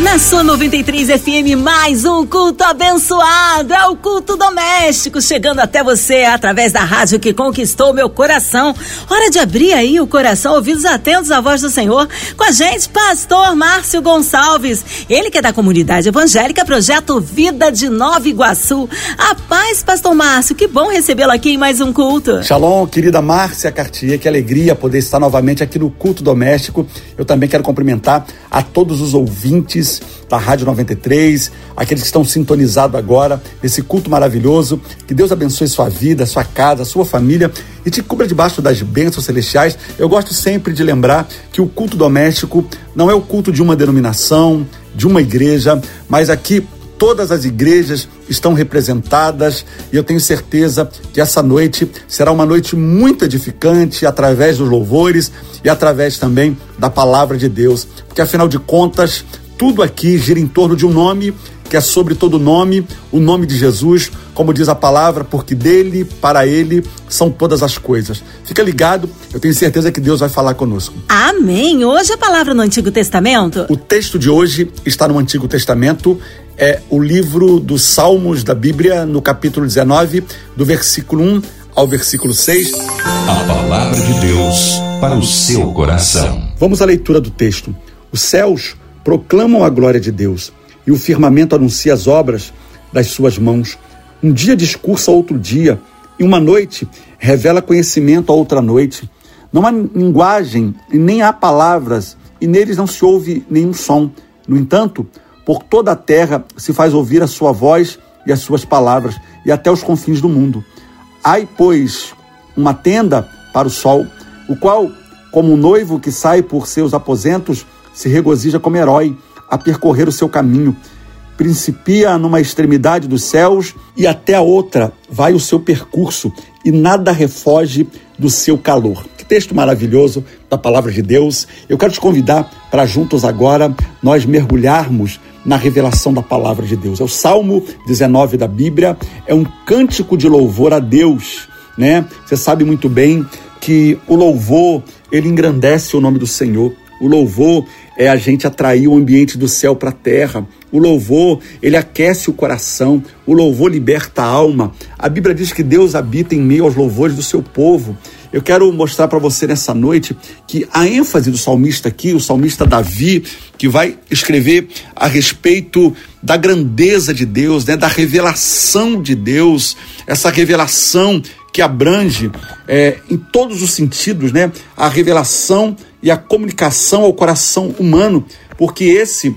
Na sua 93 FM, mais um culto abençoado. É o culto doméstico chegando até você através da rádio que conquistou meu coração. Hora de abrir aí o coração, ouvidos atentos à voz do Senhor. Com a gente, pastor Márcio Gonçalves. Ele que é da comunidade evangélica Projeto Vida de Nova Iguaçu. A paz, pastor Márcio. Que bom recebê-lo aqui em mais um culto. Shalom, querida Márcia Cartier. Que alegria poder estar novamente aqui no culto doméstico. Eu também quero cumprimentar a todos os ouvintes da Rádio 93, aqueles que estão sintonizados agora nesse culto maravilhoso. Que Deus abençoe sua vida, sua casa, sua família e te cubra debaixo das bênçãos celestiais. Eu gosto sempre de lembrar que o culto doméstico não é o culto de uma denominação, de uma igreja, mas aqui todas as igrejas estão representadas e eu tenho certeza que essa noite será uma noite muito edificante através dos louvores e através também da palavra de Deus, porque afinal de contas, tudo aqui gira em torno de um nome que é sobre todo nome, o nome de Jesus, como diz a palavra, porque dele, para ele, são todas as coisas. Fica ligado, eu tenho certeza que Deus vai falar conosco. Amém. Hoje a palavra no Antigo Testamento. O texto de hoje está no Antigo Testamento, é o livro dos Salmos da Bíblia, no capítulo 19, do versículo 1 ao versículo 6. A palavra de Deus para o seu coração. Vamos à leitura do texto. Os céus proclamam a glória de Deus, e o firmamento anuncia as obras das suas mãos. Um dia discursa outro dia, e uma noite revela conhecimento a outra noite. Não há linguagem e nem há palavras, e neles não se ouve nenhum som. No entanto, por toda a terra se faz ouvir a sua voz e as suas palavras, e até os confins do mundo. Ai, pois, uma tenda para o sol, o qual, como um noivo que sai por seus aposentos, se regozija como herói a percorrer o seu caminho. Principia numa extremidade dos céus e até a outra vai o seu percurso, e nada refoge do seu calor. Que texto maravilhoso da palavra de Deus. Eu quero te convidar para juntos agora nós mergulharmos na revelação da palavra de Deus. É o Salmo 19 da Bíblia, é um cântico de louvor a Deus, né? Você sabe muito bem que o louvor, ele engrandece o nome do Senhor. O louvor é a gente atrair o ambiente do céu para a terra. O louvor, ele aquece o coração. O louvor liberta a alma. A Bíblia diz que Deus habita em meio aos louvores do seu povo. Eu quero mostrar para você nessa noite que a ênfase do salmista aqui, o salmista Davi, que vai escrever a respeito da grandeza de Deus, né, da revelação de Deus, essa revelação que abrange é, em todos os sentidos, né, a revelação e a comunicação ao coração humano, porque esse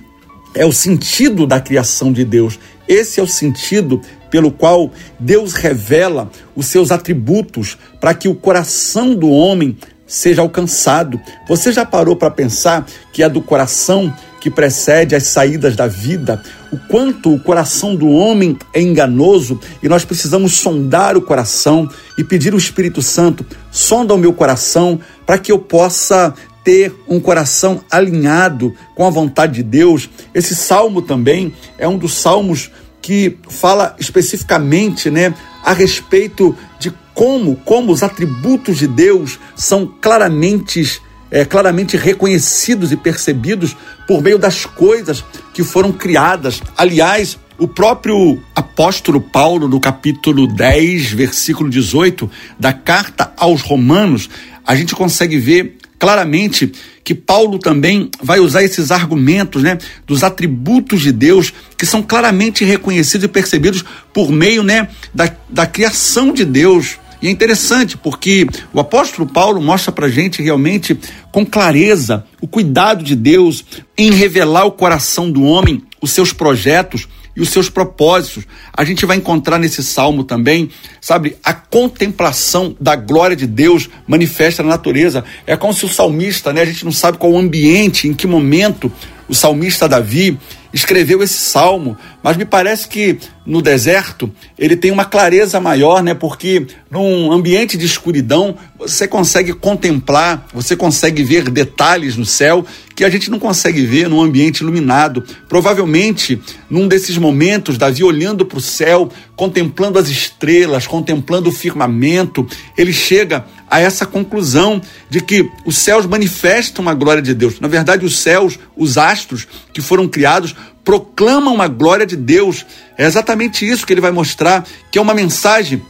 é o sentido da criação de Deus. Esse é o sentido pelo qual Deus revela os seus atributos para que o coração do homem seja alcançado. Você já parou para pensar que é do coração que precede as saídas da vida, o quanto o coração do homem é enganoso e nós precisamos sondar o coração e pedir o Espírito Santo, sonda o meu coração para que eu possa ter um coração alinhado com a vontade de Deus. Esse salmo também é um dos salmos que fala especificamente, né, a respeito de como, como os atributos de Deus são claramente é, claramente reconhecidos e percebidos por meio das coisas que foram criadas. Aliás, o próprio apóstolo Paulo, no capítulo 10, versículo 18 da carta aos Romanos, a gente consegue ver claramente que Paulo também vai usar esses argumentos, né, dos atributos de Deus que são claramente reconhecidos e percebidos por meio, né, da, da criação de Deus. E é interessante porque o apóstolo Paulo mostra para gente realmente com clareza o cuidado de Deus em revelar o coração do homem, os seus projetos, e os seus propósitos. A gente vai encontrar nesse salmo também, sabe, a contemplação da glória de Deus manifesta na natureza. É como se o salmista, né, a gente não sabe qual o ambiente, em que momento o salmista Davi escreveu esse salmo, mas me parece que no deserto ele tem uma clareza maior, né? Porque num ambiente de escuridão você consegue contemplar, você consegue ver detalhes no céu que a gente não consegue ver num ambiente iluminado. Provavelmente, num desses momentos, Davi olhando para o céu, contemplando as estrelas, contemplando o firmamento, ele chega a essa conclusão de que os céus manifestam a glória de Deus. Na verdade, os céus, os astros que foram criados, proclamam a glória de Deus. É exatamente isso que ele vai mostrar, que é uma mensagem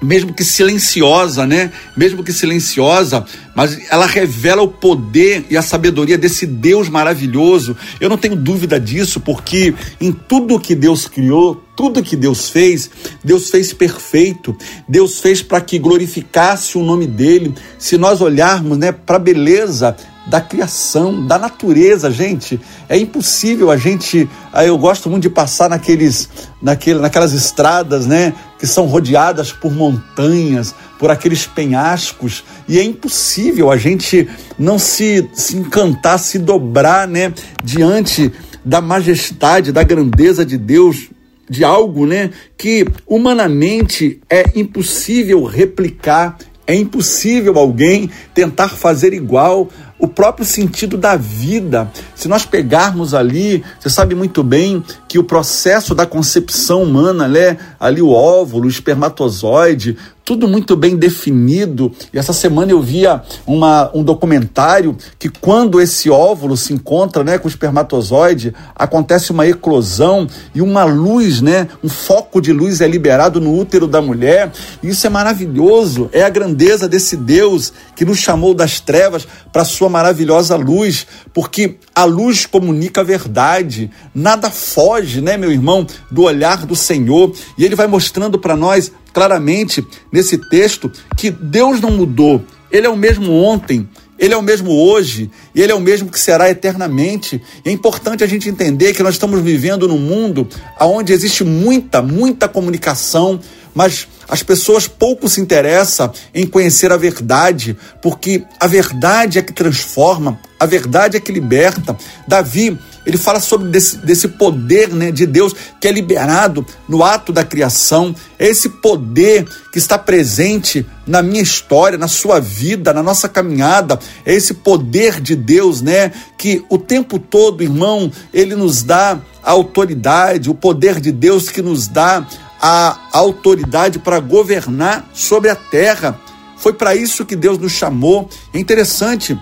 mesmo que silenciosa, né? Mesmo que silenciosa, mas ela revela o poder e a sabedoria desse Deus maravilhoso. Eu não tenho dúvida disso, porque em tudo que Deus criou, tudo que Deus fez, Deus fez perfeito. Deus fez para que glorificasse o nome dele. Se nós olharmos, né, para a beleza da criação, da natureza, gente. É impossível a gente. Ah, eu gosto muito de passar naqueles, naquele, naquelas estradas, né? Que são rodeadas por montanhas, por aqueles penhascos, e é impossível a gente não se, se encantar, se dobrar, né? Diante da majestade, da grandeza de Deus, de algo, né? Que humanamente é impossível replicar, é impossível alguém tentar fazer igual o próprio sentido da vida. Se nós pegarmos ali, você sabe muito bem que o processo da concepção humana, né, ali o óvulo, o espermatozoide, tudo muito bem definido. E essa semana eu via uma, um documentário que quando esse óvulo se encontra né, com o espermatozoide, acontece uma eclosão e uma luz, né, um foco de luz é liberado no útero da mulher. E isso é maravilhoso, é a grandeza desse Deus que nos chamou das trevas para sua maravilhosa luz, porque a luz comunica a verdade, nada foge, né, meu irmão, do olhar do Senhor. E ele vai mostrando para nós claramente nesse texto que Deus não mudou. Ele é o mesmo ontem, ele é o mesmo hoje e ele é o mesmo que será eternamente. é importante a gente entender que nós estamos vivendo num mundo onde existe muita, muita comunicação, mas as pessoas pouco se interessam em conhecer a verdade, porque a verdade é que transforma, a verdade é que liberta. Davi, ele fala sobre desse, desse poder né, de Deus que é liberado no ato da criação, é esse poder que está presente na minha história, na sua vida, na nossa caminhada, é esse poder de Deus, né, que o tempo todo, irmão, ele nos dá a autoridade, o poder de Deus que nos dá a autoridade para governar sobre a terra. Foi para isso que Deus nos chamou. É interessante,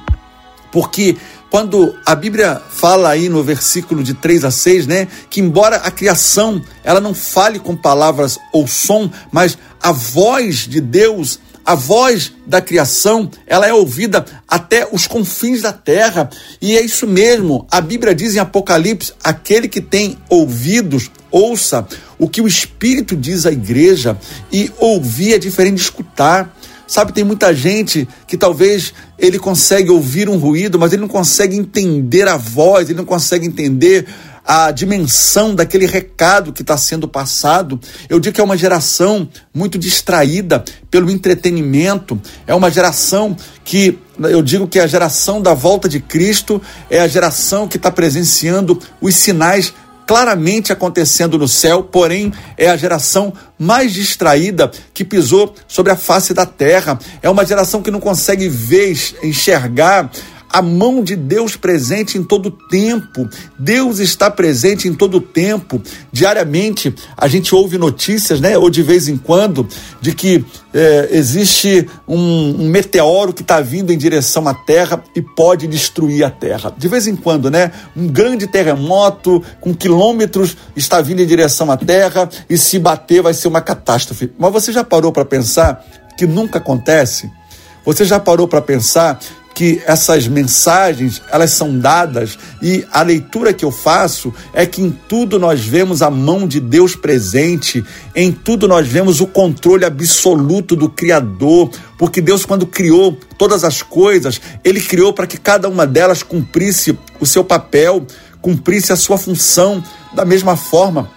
porque quando a Bíblia fala aí no versículo de 3 a 6, né, que embora a criação ela não fale com palavras ou som, mas a voz de Deus a voz da criação, ela é ouvida até os confins da terra. E é isso mesmo. A Bíblia diz em Apocalipse: aquele que tem ouvidos, ouça o que o Espírito diz à igreja. E ouvir é diferente de escutar. Sabe, tem muita gente que talvez ele consegue ouvir um ruído, mas ele não consegue entender a voz, ele não consegue entender a dimensão daquele recado que está sendo passado. Eu digo que é uma geração muito distraída pelo entretenimento, é uma geração que eu digo que é a geração da volta de Cristo é a geração que está presenciando os sinais claramente acontecendo no céu, porém é a geração mais distraída que pisou sobre a face da terra. É uma geração que não consegue ver, enxergar a mão de Deus presente em todo tempo. Deus está presente em todo tempo. Diariamente a gente ouve notícias, né? Ou de vez em quando, de que é, existe um, um, meteoro que está vindo em direção à Terra e pode destruir a Terra. De vez em quando, né? Um grande terremoto com quilômetros está vindo em direção à Terra e se bater vai ser uma catástrofe. Mas você já parou para pensar que nunca acontece? Você já parou para pensar que essas mensagens elas são dadas e a leitura que eu faço é que em tudo nós vemos a mão de Deus presente, em tudo nós vemos o controle absoluto do Criador, porque Deus quando criou todas as coisas, ele criou para que cada uma delas cumprisse o seu papel, cumprisse a sua função da mesma forma.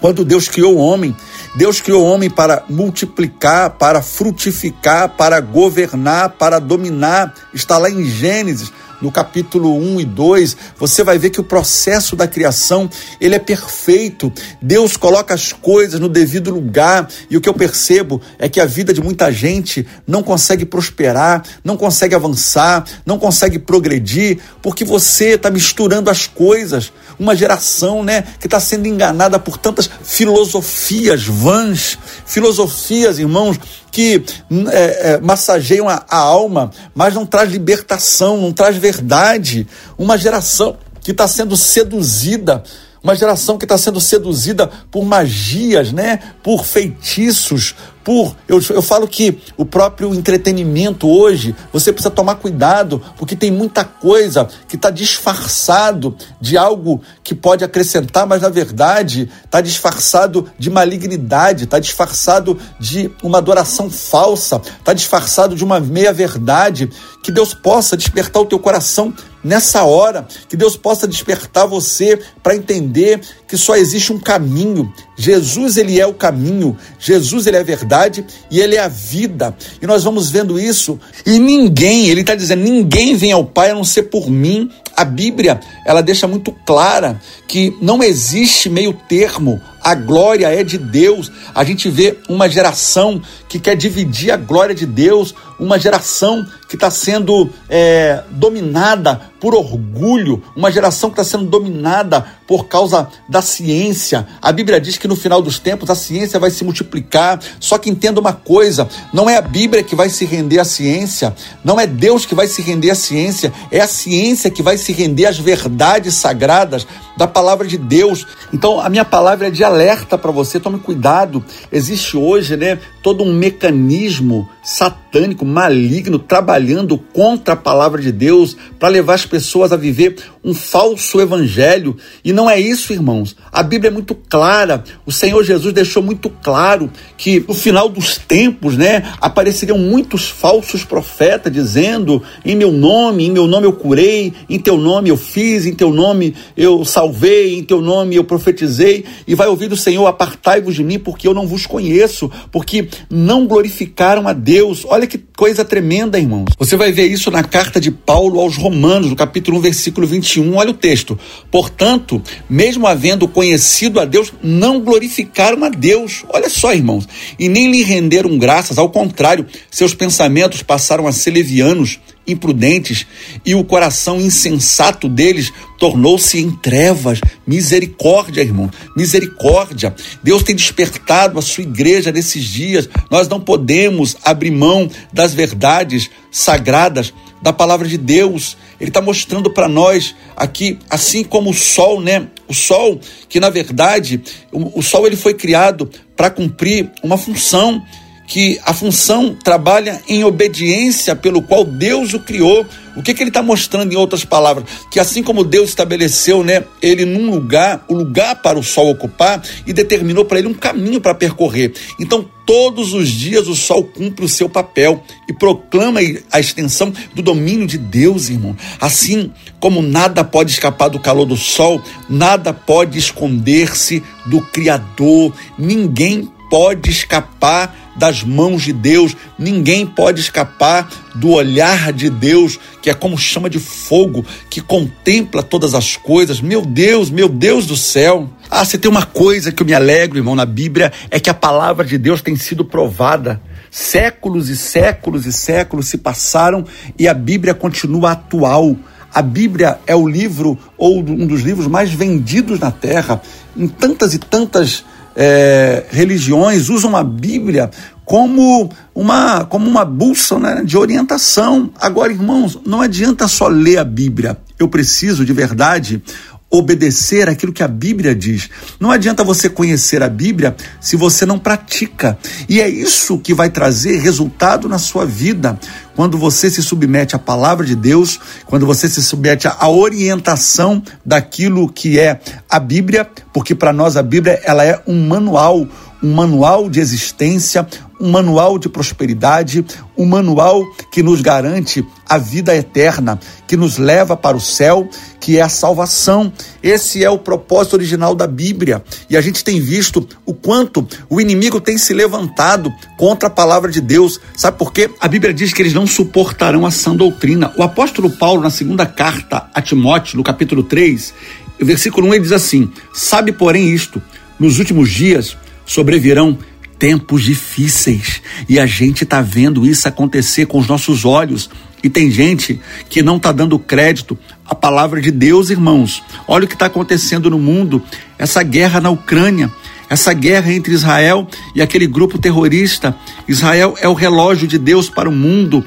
Quando Deus criou o homem, Deus criou o homem para multiplicar, para frutificar, para governar, para dominar. Está lá em Gênesis, no capítulo 1 e 2, você vai ver que o processo da criação, ele é perfeito. Deus coloca as coisas no devido lugar, e o que eu percebo é que a vida de muita gente não consegue prosperar, não consegue avançar, não consegue progredir, porque você está misturando as coisas. Uma geração, né, que está sendo enganada por tantas filosofias vãs, filosofias, irmãos, que é, é, massageiam a, a alma, mas não traz libertação, não traz verdade. Uma geração que está sendo seduzida uma geração que está sendo seduzida por magias, né? Por feitiços, por. Eu, eu falo que o próprio entretenimento hoje, você precisa tomar cuidado, porque tem muita coisa que está disfarçado de algo que pode acrescentar, mas na verdade está disfarçado de malignidade, está disfarçado de uma adoração falsa, está disfarçado de uma meia-verdade. Que Deus possa despertar o teu coração nessa hora, que Deus possa despertar você para entender que só existe um caminho. Jesus, ele é o caminho, Jesus, ele é a verdade e ele é a vida. E nós vamos vendo isso. E ninguém, ele está dizendo, ninguém vem ao Pai a não ser por mim. A Bíblia, ela deixa muito clara que não existe meio termo. A glória é de Deus. A gente vê uma geração que quer dividir a glória de Deus, uma geração que está sendo é, dominada por orgulho, uma geração que está sendo dominada por causa da ciência. A Bíblia diz que no final dos tempos a ciência vai se multiplicar. Só que entenda uma coisa: não é a Bíblia que vai se render à ciência, não é Deus que vai se render à ciência, é a ciência que vai se render às verdades sagradas da palavra de Deus. Então, a minha palavra é de alerta para você, tome cuidado. Existe hoje, né, todo um mecanismo satânico, maligno, trabalhando contra a palavra de Deus para levar as pessoas a viver um falso evangelho. E não é isso, irmãos. A Bíblia é muito clara. O Senhor Jesus deixou muito claro que no final dos tempos, né, apareceriam muitos falsos profetas dizendo: "Em meu nome, em meu nome eu curei, em teu nome eu fiz, em teu nome eu salvei, em teu nome eu profetizei". E vai ouvir do Senhor: "Apartai-vos de mim, porque eu não vos conheço", porque não glorificaram a Deus. Olha que coisa tremenda, irmãos. Você vai ver isso na carta de Paulo aos Romanos, no capítulo 1, versículo 21. Olha o texto. Portanto, mesmo havendo conhecido a Deus, não glorificaram a Deus. Olha só, irmãos. E nem lhe renderam graças, ao contrário, seus pensamentos passaram a ser levianos imprudentes e o coração insensato deles tornou-se em trevas. Misericórdia, irmão, misericórdia. Deus tem despertado a sua igreja nesses dias. Nós não podemos abrir mão das verdades sagradas da palavra de Deus. Ele está mostrando para nós aqui, assim como o sol, né? O sol, que na verdade, o, o sol ele foi criado para cumprir uma função que a função trabalha em obediência pelo qual Deus o criou. O que, que ele está mostrando em outras palavras? Que assim como Deus estabeleceu, né, ele num lugar, o lugar para o sol ocupar e determinou para ele um caminho para percorrer. Então, todos os dias o sol cumpre o seu papel e proclama a extensão do domínio de Deus, irmão. Assim como nada pode escapar do calor do sol, nada pode esconder-se do Criador. Ninguém pode escapar das mãos de Deus, ninguém pode escapar do olhar de Deus, que é como chama de fogo, que contempla todas as coisas. Meu Deus, meu Deus do céu. Ah, se tem uma coisa que eu me alegro, irmão, na Bíblia, é que a palavra de Deus tem sido provada. Séculos e séculos e séculos se passaram e a Bíblia continua atual. A Bíblia é o livro ou um dos livros mais vendidos na terra. Em tantas e tantas é, religiões usam a Bíblia como uma, como uma bússola né, de orientação. Agora, irmãos, não adianta só ler a Bíblia. Eu preciso de verdade obedecer aquilo que a Bíblia diz. Não adianta você conhecer a Bíblia se você não pratica. E é isso que vai trazer resultado na sua vida. Quando você se submete à palavra de Deus, quando você se submete à orientação daquilo que é a Bíblia, porque para nós a Bíblia ela é um manual, um manual de existência, um manual de prosperidade, um manual que nos garante a vida eterna, que nos leva para o céu, que é a salvação. Esse é o propósito original da Bíblia. E a gente tem visto o quanto o inimigo tem se levantado contra a palavra de Deus. Sabe por quê? A Bíblia diz que eles não suportarão a sã doutrina. O apóstolo Paulo, na segunda carta a Timóteo, no capítulo 3, versículo 1, ele diz assim: Sabe, porém, isto, nos últimos dias sobrevirão tempos difíceis e a gente está vendo isso acontecer com os nossos olhos. E tem gente que não está dando crédito à palavra de Deus, irmãos. Olha o que está acontecendo no mundo, essa guerra na Ucrânia, essa guerra entre Israel e aquele grupo terrorista. Israel é o relógio de Deus para o mundo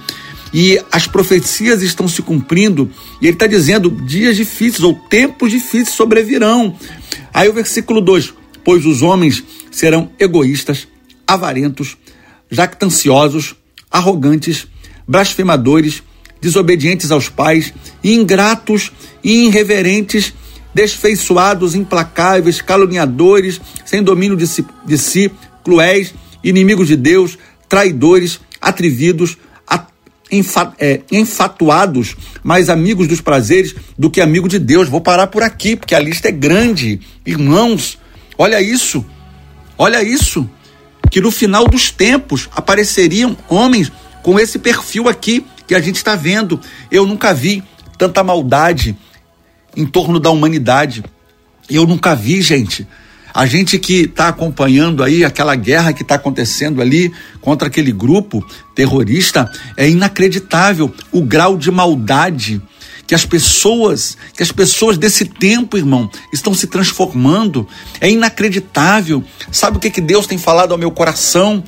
e as profecias estão se cumprindo. E ele está dizendo: dias difíceis ou tempos difíceis sobrevirão. Aí o versículo 2: Pois os homens serão egoístas, avarentos, jactanciosos, arrogantes, blasfemadores, desobedientes aos pais, ingratos e irreverentes, desfeiçoados, implacáveis, caluniadores, sem domínio de si, de si cruéis, inimigos de Deus, traidores, atrevidos, é, enfatuados, mais amigos dos prazeres do que amigo de Deus. Vou parar por aqui, porque a lista é grande. Irmãos, olha isso, olha isso que no final dos tempos apareceriam homens com esse perfil aqui que a gente está vendo. Eu nunca vi tanta maldade em torno da humanidade. Eu nunca vi, gente. A gente que está acompanhando aí aquela guerra que está acontecendo ali contra aquele grupo terrorista, é inacreditável o grau de maldade que as pessoas, que as pessoas desse tempo, irmão, estão se transformando. É inacreditável. Sabe o que que Deus tem falado ao meu coração?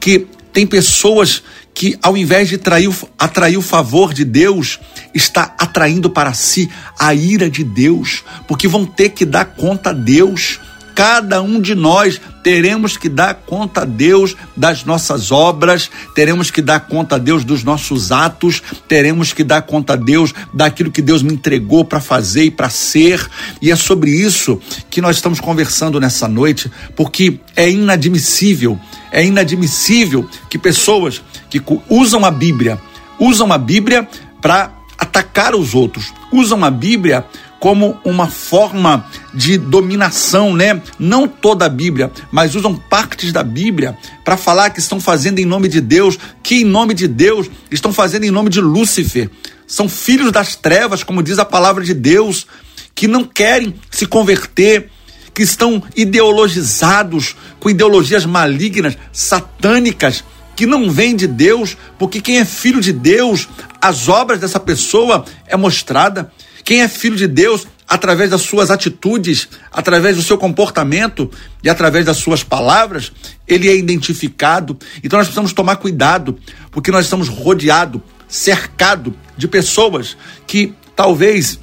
Que tem pessoas que ao invés de trair, atrair o favor de Deus, está atraindo para si a ira de Deus, porque vão ter que dar conta a Deus Cada um de nós teremos que dar conta a Deus das nossas obras, teremos que dar conta a Deus dos nossos atos, teremos que dar conta a Deus daquilo que Deus me entregou para fazer e para ser. E é sobre isso que nós estamos conversando nessa noite, porque é inadmissível, é inadmissível que pessoas que usam a Bíblia, usam a Bíblia para atacar os outros, usam a Bíblia como uma forma de dominação, né? Não toda a Bíblia, mas usam partes da Bíblia para falar que estão fazendo em nome de Deus, que em nome de Deus estão fazendo em nome de Lúcifer. São filhos das trevas, como diz a palavra de Deus, que não querem se converter, que estão ideologizados com ideologias malignas, satânicas, que não vêm de Deus, porque quem é filho de Deus, as obras dessa pessoa é mostrada. Quem é filho de Deus, através das suas atitudes, através do seu comportamento e através das suas palavras, ele é identificado. Então nós precisamos tomar cuidado, porque nós estamos rodeados, cercados de pessoas que talvez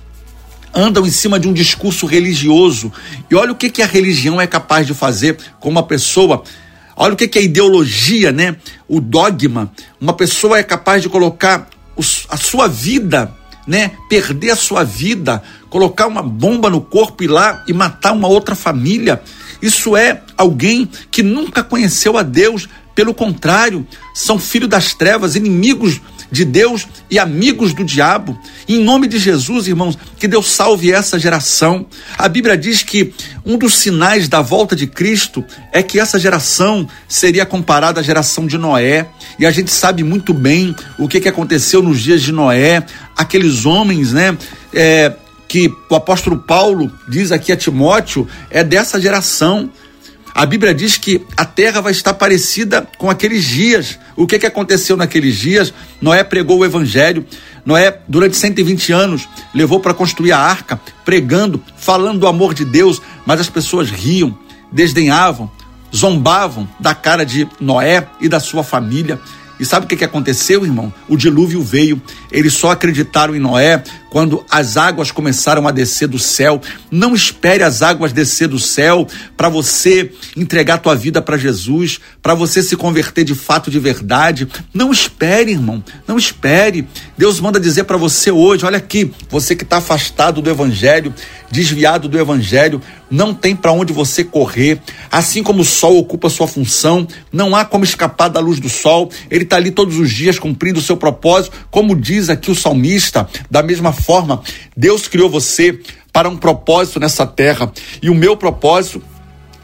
andam em cima de um discurso religioso. E olha o que, que a religião é capaz de fazer com uma pessoa. Olha o que, que a ideologia, né? O dogma. Uma pessoa é capaz de colocar a sua vida né, perder a sua vida, colocar uma bomba no corpo e lá e matar uma outra família. Isso é alguém que nunca conheceu a Deus, pelo contrário, são filhos das trevas, inimigos de Deus e amigos do diabo. Em nome de Jesus, irmãos, que Deus salve essa geração. A Bíblia diz que um dos sinais da volta de Cristo é que essa geração seria comparada à geração de Noé. E a gente sabe muito bem o que, que aconteceu nos dias de Noé, aqueles homens, né? É, que o apóstolo Paulo diz aqui a Timóteo, é dessa geração. A Bíblia diz que a terra vai estar parecida com aqueles dias. O que, que aconteceu naqueles dias? Noé pregou o evangelho. Noé, durante 120 anos, levou para construir a arca, pregando, falando do amor de Deus, mas as pessoas riam, desdenhavam, zombavam da cara de Noé e da sua família. E sabe o que, que aconteceu, irmão? O dilúvio veio. Eles só acreditaram em Noé quando as águas começaram a descer do céu. Não espere as águas descer do céu para você entregar tua vida para Jesus, para você se converter de fato de verdade. Não espere, irmão. Não espere. Deus manda dizer para você hoje, olha aqui, você que está afastado do evangelho, desviado do evangelho, não tem para onde você correr. Assim como o sol ocupa sua função, não há como escapar da luz do sol. Ele está ali todos os dias cumprindo o seu propósito, como diz aqui o salmista. Da mesma forma, Deus criou você para um propósito nessa terra. E o meu propósito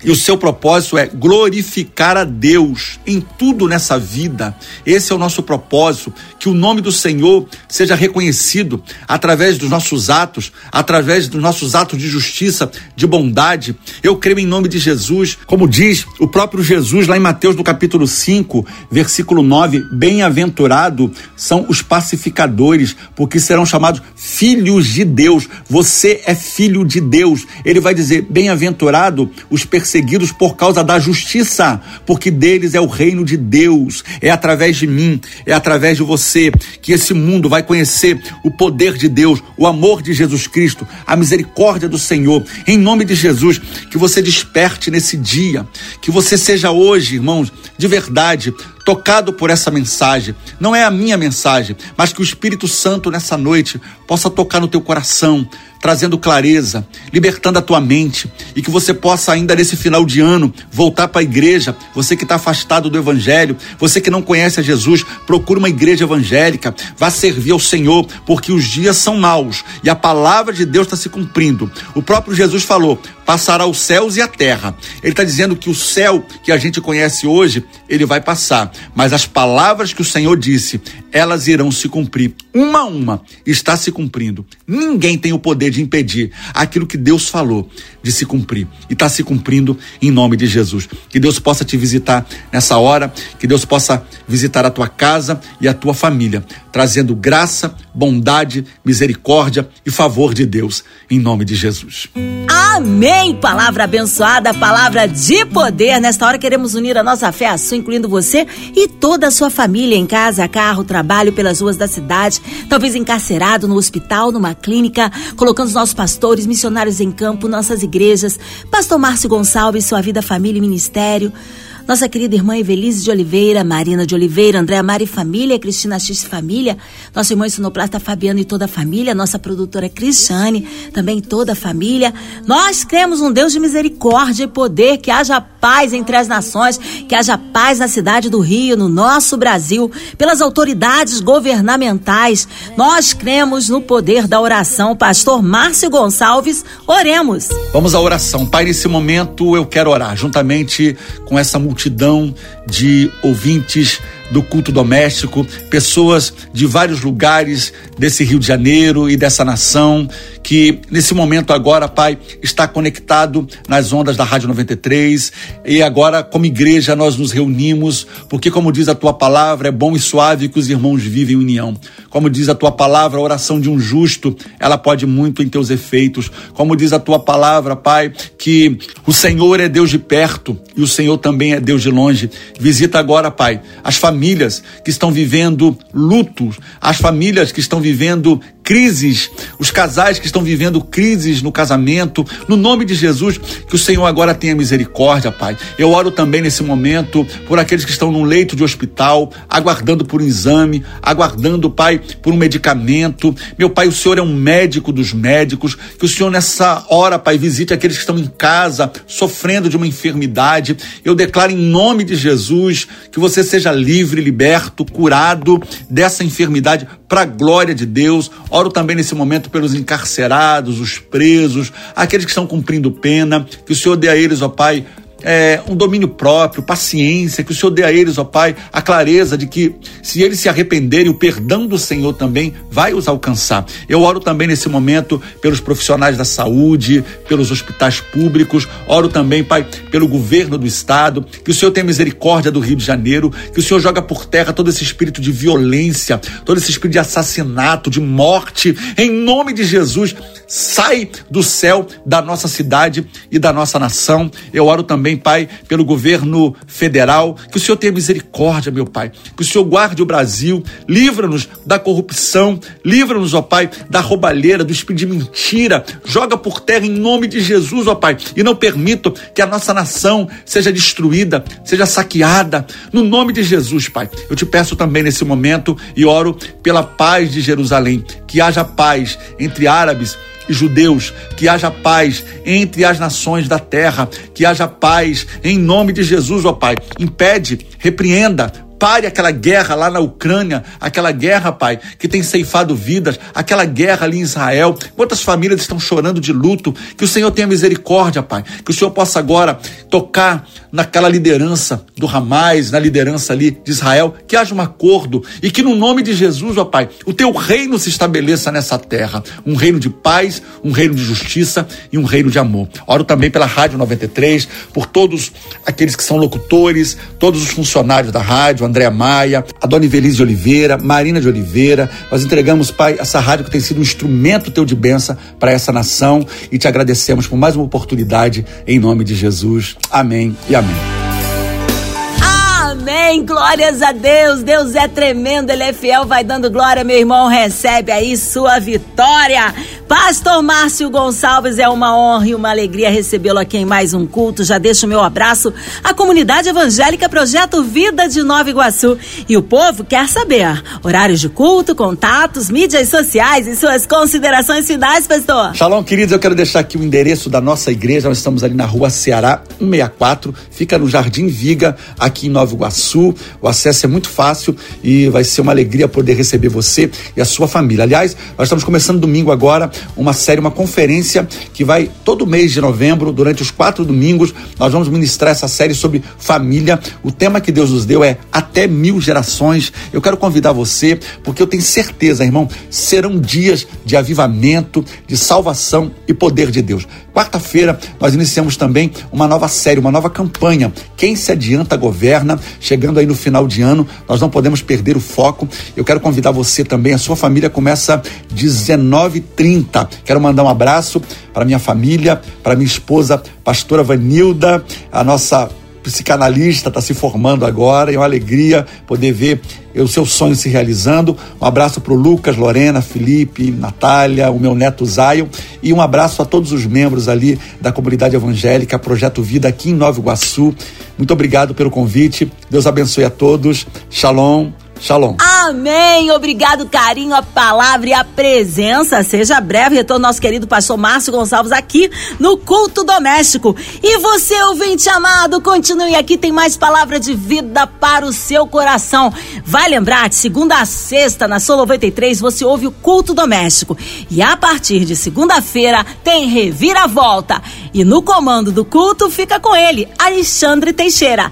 e o seu propósito é glorificar a Deus em tudo nessa vida. Esse é o nosso propósito. Que o nome do Senhor seja reconhecido através dos nossos atos, através dos nossos atos de justiça, de bondade. Eu creio em nome de Jesus. Como diz o próprio Jesus lá em Mateus, no capítulo 5, versículo 9: Bem-aventurado são os pacificadores, porque serão chamados filhos de Deus. Você é filho de Deus. Ele vai dizer: Bem-aventurado os perseguidores perseguidos por causa da justiça, porque deles é o reino de Deus. É através de mim, é através de você que esse mundo vai conhecer o poder de Deus, o amor de Jesus Cristo, a misericórdia do Senhor. Em nome de Jesus, que você desperte nesse dia, que você seja hoje, irmãos, de verdade, tocado por essa mensagem. Não é a minha mensagem, mas que o Espírito Santo nessa noite possa tocar no teu coração, trazendo clareza, libertando a tua mente e que você possa ainda nesse final de ano voltar para a igreja. Você que está afastado do Evangelho, você que não conhece a Jesus, procure uma igreja evangélica, vá servir ao Senhor, porque os dias são maus e a palavra de Deus está se cumprindo. O próprio Jesus falou: passará os céus e a terra. Ele está dizendo que o céu que a gente conhece hoje, ele vai passar, mas as palavras que o Senhor disse, elas irão se cumprir. Uma a uma está se cumprindo. Ninguém tem o poder de impedir aquilo que Deus falou de se cumprir. E está se cumprindo em nome de Jesus. Que Deus possa te visitar nessa hora, que Deus possa visitar a tua casa e a tua família, trazendo graça, bondade, misericórdia e favor de Deus, em nome de Jesus. Amém! Palavra abençoada, palavra de poder. Nesta hora queremos unir a nossa fé à sua, incluindo você e toda a sua família em casa, carro, trabalho, pelas ruas da cidade, talvez encarcerado no hospital, numa clínica, colocando os nossos pastores, missionários em campo, nossas igrejas. Pastor Márcio Gonçalves, sua vida, família e ministério nossa querida irmã Evelise de Oliveira, Marina de Oliveira, Andréa Mari Família, Cristina X Família, nosso irmão sonoplasta Fabiano e toda a família, nossa produtora Cristiane, também toda a família. Nós cremos um Deus de misericórdia e poder, que haja paz entre as nações, que haja paz na cidade do Rio, no nosso Brasil, pelas autoridades governamentais. Nós cremos no poder da oração. Pastor Márcio Gonçalves, oremos. Vamos à oração. Pai, nesse momento eu quero orar juntamente com essa mulher multidão de ouvintes do culto doméstico, pessoas de vários lugares desse Rio de Janeiro e dessa nação que nesse momento agora, Pai, está conectado nas ondas da Rádio 93 e agora como igreja nós nos reunimos, porque como diz a tua palavra, é bom e suave que os irmãos vivem em união. Como diz a tua palavra, a oração de um justo, ela pode muito em teus efeitos. Como diz a tua palavra, Pai, que o Senhor é Deus de perto e o Senhor também é Deus de longe. Visita agora, Pai, as famílias que estão vivendo lutos, as famílias que estão vivendo crises, os casais que estão vivendo crises no casamento, no nome de Jesus, que o Senhor agora tenha misericórdia, Pai. Eu oro também nesse momento por aqueles que estão num leito de hospital, aguardando por um exame, aguardando, Pai, por um medicamento. Meu Pai, o Senhor é um médico dos médicos, que o Senhor nessa hora, Pai, visite aqueles que estão em casa, sofrendo de uma enfermidade. Eu declaro em nome de Jesus que você seja livre, liberto, curado dessa enfermidade para a glória de Deus. Oro também nesse momento pelos encarcerados, os presos, aqueles que estão cumprindo pena, que o Senhor dê a eles, ó Pai, é, um domínio próprio, paciência, que o Senhor dê a eles, ó Pai, a clareza de que se eles se arrependerem, o perdão do Senhor também vai os alcançar. Eu oro também nesse momento pelos profissionais da saúde, pelos hospitais públicos, oro também, Pai, pelo governo do Estado, que o Senhor tenha misericórdia do Rio de Janeiro, que o Senhor joga por terra todo esse espírito de violência, todo esse espírito de assassinato, de morte, em nome de Jesus, sai do céu da nossa cidade e da nossa nação. Eu oro também Pai, pelo governo federal. Que o Senhor tenha misericórdia, meu Pai. Que o Senhor guarde o Brasil, livra-nos da corrupção, livra-nos, ó Pai, da roubalheira, do espírito de mentira. Joga por terra em nome de Jesus, ó Pai, e não permita que a nossa nação seja destruída, seja saqueada. No nome de Jesus, Pai. Eu te peço também nesse momento e oro pela paz de Jerusalém, que haja paz entre árabes judeus, que haja paz entre as nações da terra, que haja paz em nome de Jesus, ó Pai. Impede, repreenda, pare aquela guerra lá na Ucrânia, aquela guerra, Pai, que tem ceifado vidas, aquela guerra ali em Israel. Quantas famílias estão chorando de luto? Que o Senhor tenha misericórdia, Pai. Que o Senhor possa agora tocar naquela liderança do Hamas, na liderança ali de Israel, que haja um acordo e que no nome de Jesus, ó Pai, o teu reino se estabeleça nessa terra. Um reino de paz, um reino de justiça e um reino de amor. Oro também pela Rádio 93, por todos aqueles que são locutores, todos os funcionários da rádio, Andréa Maia, a Dona Ivelise de Oliveira, Marina de Oliveira. Nós entregamos, Pai, essa rádio que tem sido um instrumento teu de bênção para essa nação e te agradecemos por mais uma oportunidade em nome de Jesus. Amém e amém. Amém. Glórias a Deus. Deus é tremendo, Ele é fiel. Vai dando glória, meu irmão. Recebe aí sua vitória. Pastor Márcio Gonçalves, é uma honra e uma alegria recebê-lo aqui em mais um culto. Já deixo o meu abraço à comunidade evangélica Projeto Vida de Nova Iguaçu. E o povo quer saber horários de culto, contatos, mídias sociais e suas considerações finais, pastor. Shalom, queridos. Eu quero deixar aqui o endereço da nossa igreja. Nós estamos ali na rua Ceará 164. Fica no Jardim Viga, aqui em Nova Iguaçu. O acesso é muito fácil e vai ser uma alegria poder receber você e a sua família. Aliás, nós estamos começando domingo agora uma série, uma conferência que vai todo mês de novembro, durante os quatro domingos, nós vamos ministrar essa série sobre família. O tema que Deus nos deu é até mil gerações. Eu quero convidar você, porque eu tenho certeza, irmão, serão dias de avivamento, de salvação e poder de Deus. Quarta-feira, nós iniciamos também uma nova série, uma nova campanha. Quem se adianta governa. Chegando aí no final de ano, nós não podemos perder o foco. Eu quero convidar você também, a sua família começa 19h30. Quero mandar um abraço para minha família, para minha esposa, pastora Vanilda, a nossa psicanalista, está se formando agora, é uma alegria poder ver o seu sonho se realizando. Um abraço para o Lucas, Lorena, Felipe, Natália, o meu neto Zaio e um abraço a todos os membros ali da comunidade evangélica Projeto Vida aqui em Nova Iguaçu. Muito obrigado pelo convite. Deus abençoe a todos. Shalom. Shalom. Amém. Obrigado, carinho, a palavra e a presença. Seja breve, retorno nosso querido pastor Márcio Gonçalves aqui no Culto Doméstico. E você, ouvinte amado, continue aqui, tem mais palavra de vida para o seu coração. Vai lembrar, de segunda a sexta, na Solo 93, você ouve o Culto Doméstico. E a partir de segunda-feira tem Reviravolta. E no comando do culto fica com ele, Alexandre Teixeira.